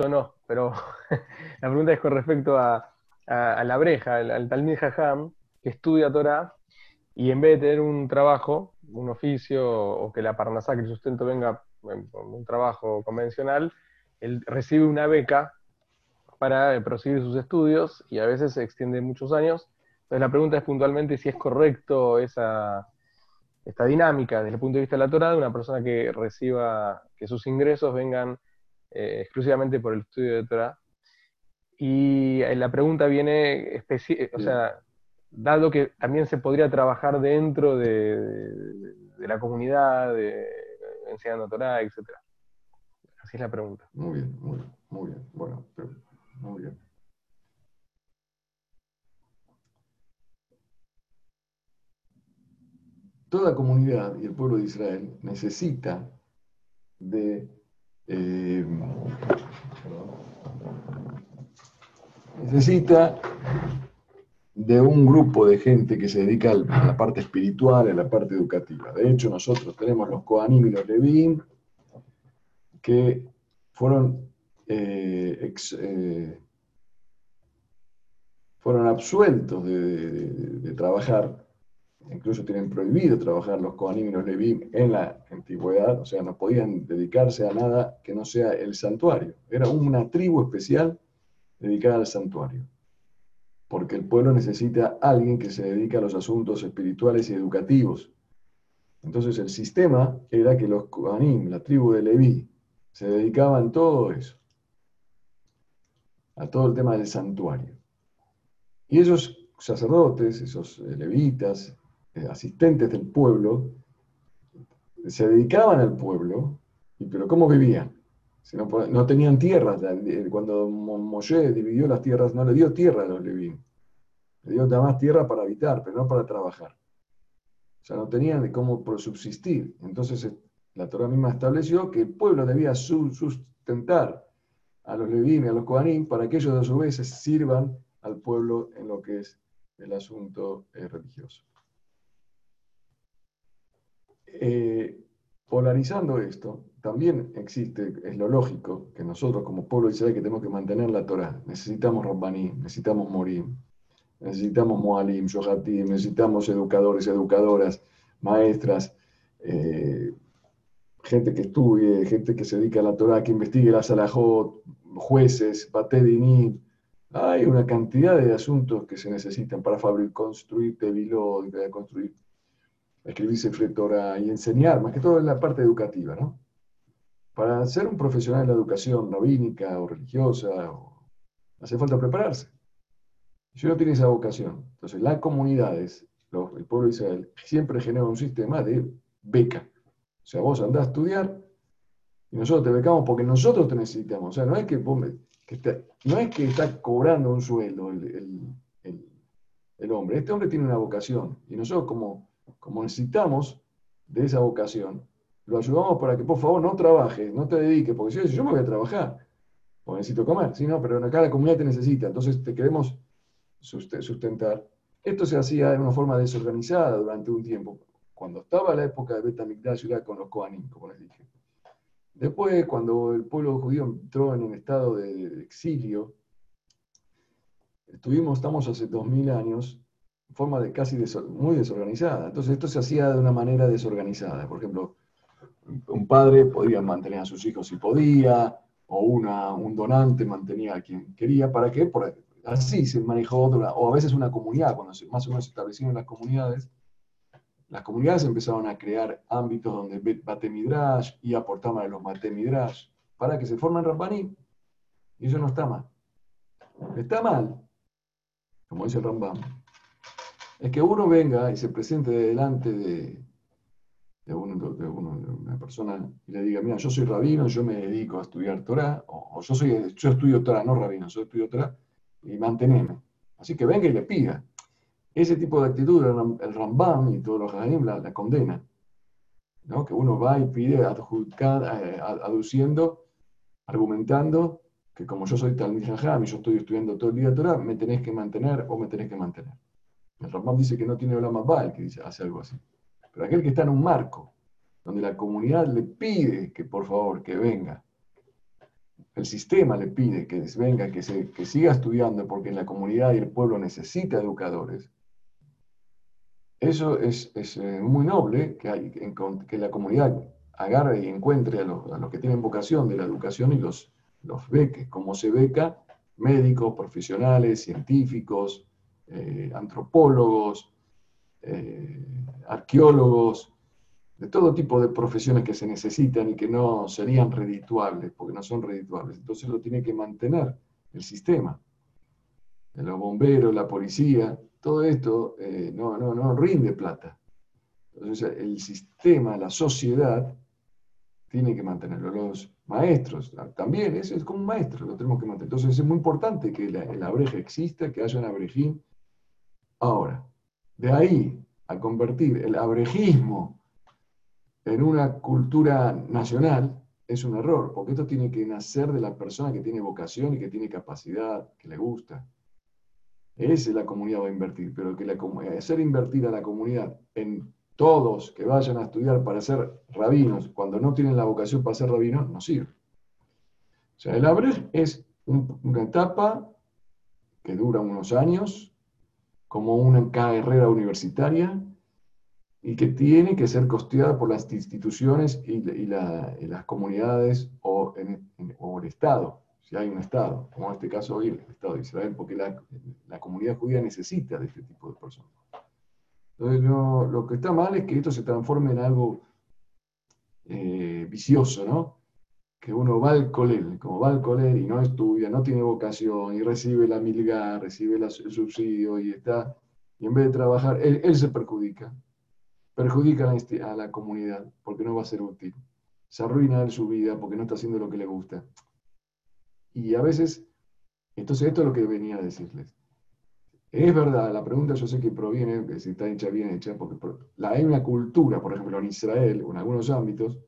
o no, pero la pregunta es con respecto a, la breja, al, al Talmud Jajam, que estudia Torah y en vez de tener un trabajo, un oficio o que la parnasá, que el sustento venga en un trabajo convencional, él recibe una beca para proseguir sus estudios y a veces se extiende muchos años. Entonces la pregunta es puntualmente si es correcto esa, esta dinámica desde el punto de vista de la Torah de una persona que reciba, que sus ingresos vengan eh, exclusivamente por el estudio de Torah. Y eh, la pregunta viene, o sea, dado que también se podría trabajar dentro de, la comunidad, de, enseñando Torah, etc. Así es la pregunta. Muy bien, muy bien, muy bien. Bueno, muy bien. Toda comunidad y el pueblo de Israel necesita de eh, necesita de un grupo de gente que se dedica a la parte espiritual, a la parte educativa. De hecho, nosotros tenemos los Kohanim y los Levim, que fueron, eh, eh, fueron absueltos de, trabajar, incluso tienen prohibido trabajar los Kohanim y los Levim en la antigüedad, o sea, no podían dedicarse a nada que no sea el santuario. Era una tribu especial dedicada al santuario porque el pueblo necesita a alguien que se dedique a los asuntos espirituales y educativos. Entonces el sistema era que los Kohanim, la tribu de Leví, se dedicaban todo eso, a todo el tema del santuario. Y esos sacerdotes, esos levitas, eh, asistentes del pueblo, se dedicaban al pueblo, pero ¿cómo vivían? no, tenían tierras. Cuando Moshe dividió las tierras, no le dio tierra a los Levín. Le dio nada más tierra para habitar, pero no para trabajar. O sea, no tenían de cómo subsistir. Entonces eh, la Torah misma estableció que el pueblo debía sustentar a los Levín y a los Kohanim para que ellos a su vez sirvan al pueblo en lo que es el asunto eh, religioso. Eh, polarizando esto, también existe, es lo lógico, que nosotros como pueblo de Israel que tenemos que mantener la Torah, necesitamos Rabbaní, necesitamos Morim, necesitamos Moalim, Shohatim, necesitamos educadores, educadoras, maestras, eh, gente que estudie, gente que se dedica a la Torah, que investigue la Salahot, jueces, Batedinim. Hay una cantidad de asuntos que se necesitan para fabricar, construir Tevilot, construir, escribirse Fretora y enseñar, más que todo en la parte educativa, ¿no? Para ser un profesional de la educación rabínica o religiosa, hace falta prepararse. Si uno tiene esa vocación, entonces las comunidades, el pueblo de Israel, siempre genera un sistema de beca. O sea, vos andás a estudiar y nosotros te becamos porque nosotros te necesitamos. O sea, no es que, no es que está cobrando un sueldo el, hombre. Este hombre tiene una vocación y nosotros como, como necesitamos de esa vocación, lo ayudamos para que por favor no trabaje, no te dediques, porque si yo, me voy a trabajar, o necesito comer, sí, no, pero acá la comunidad te necesita, entonces te queremos sustentar. Esto se hacía de una forma desorganizada durante un tiempo, cuando estaba la época de Betamigdash era con los Kohanim, como les dije. Después, cuando el pueblo judío entró en un estado de exilio, estuvimos, estamos hace dos mil años, en forma de casi muy desorganizada. Entonces esto se hacía de una manera desorganizada. Por ejemplo, un padre podía mantener a sus hijos si podía, o una, un donante mantenía a quien quería. ¿Para qué? así se manejó, o a veces una comunidad, cuando más o menos se establecieron las comunidades, las comunidades empezaron a crear ámbitos donde bate midrash y aportaban a los mate midrash para que se formen Rambaní. Y eso no está mal. Está mal, como dice el Rambam, es que uno venga y se presente delante de, de, una persona y le diga, mira, yo soy rabino, yo me dedico a estudiar Torah, o, yo, soy, yo estudio Torah, no rabino, yo estudio Torah, y manteneme. Así que venga y le pida. Ese tipo de actitud, el Rambam y todos los Hadim la, la. ¿no? Que uno va y pide eh, aduciendo, argumentando que como yo soy Talmud Jajam y yo estoy estudiando todo el día Torah, me tenés que mantener o me tenés que mantener. El Rambam dice que no tiene Olama Baal, que dice, hace algo así. Pero aquel que está en un marco, donde la comunidad le pide que por favor que venga el sistema le pide que venga, que, se, que siga estudiando porque la comunidad y el pueblo necesita educadores, eso es, eh, muy noble que, hay, que la comunidad agarre y encuentre a los, que tienen vocación de la educación y los, los beque, como se beca médicos, profesionales, científicos, eh, antropólogos, eh, arqueólogos, de todo tipo de profesiones que se necesitan y que no serían redituables, porque no son redituables. Entonces lo tiene que mantener el sistema. Los bomberos, la policía, todo esto eh, no, no, no rinde plata. Entonces el sistema, la sociedad, tiene que mantenerlo. Los maestros también, eso es como un maestro, lo tenemos que mantener. Entonces es muy importante que la, el abreje exista, que haya un abrejín. Ahora, de ahí a convertir el abrejismo en una cultura nacional es un error, porque esto tiene que nacer de la persona que tiene vocación y que tiene capacidad, que le gusta. Esa es la comunidad va a invertir, pero que la, hacer invertir a la comunidad en todos que vayan a estudiar para ser rabinos, cuando no tienen la vocación para ser rabinos, no sirve. O sea, el Abrej es una etapa que dura unos años, como una carrera universitaria, y que tiene que ser costeada por las instituciones y, las comunidades o, el Estado, si hay un Estado, como en este caso hoy el Estado de Israel, porque la, comunidad judía necesita de este tipo de personas. Entonces, lo que está mal es que esto se transforme en algo eh, vicioso, ¿no? Que uno va al colel, como va al colel y no estudia, no tiene vocación y recibe la milga, recibe el subsidio y está, y en vez de trabajar, él se perjudica perjudica a la, comunidad porque no va a ser útil. Se arruina su vida porque no está haciendo lo que le gusta. Y a veces, entonces esto es lo que venía a decirles. Es verdad, la pregunta yo sé que proviene, que si está hecha bien hecha, porque la, hay una cultura, por ejemplo, en Israel en algunos ámbitos,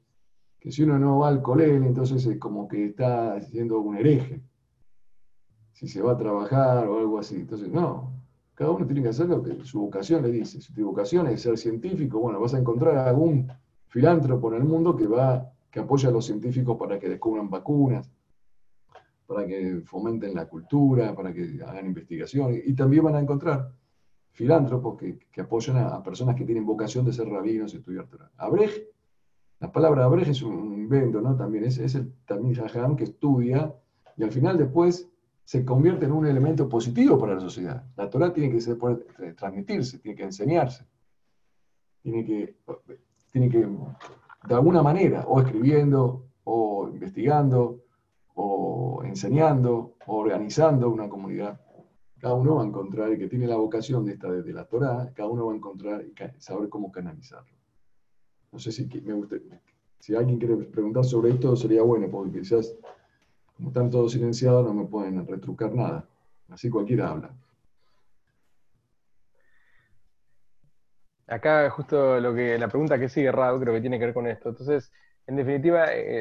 si uno no va al colegio, entonces es como que está siendo un hereje. Si se va a trabajar o algo así. Entonces, no, cada uno tiene que hacer lo que su vocación le dice. Si tu vocación es ser científico, bueno, vas a encontrar algún filántropo en el mundo que va, que apoya a los científicos para que descubran vacunas, para que fomenten la cultura, para que hagan investigación. Y, también van a encontrar filántropos que, que apoyan a, personas que tienen vocación de ser rabinos y estudiar Torah. La palabra abrej es un invento, ¿no? También es, es el también que estudia y al final después se convierte en un elemento positivo para la sociedad. La Torah tiene que ser, transmitirse, tiene que enseñarse, tiene que, tiene que, de alguna manera, o escribiendo, o investigando, o enseñando, o organizando una comunidad. Cada uno va a encontrar, el que tiene la vocación de esta de la Torah, cada uno va a encontrar y saber cómo canalizarlo. No sé si me gusta, si alguien quiere preguntar sobre esto, sería bueno, porque quizás como están todos silenciados, no me pueden retrucar nada. Así cualquiera habla. Acá justo lo que la pregunta que sigue Raúl creo que tiene que ver con esto. Entonces, en definitiva, eh,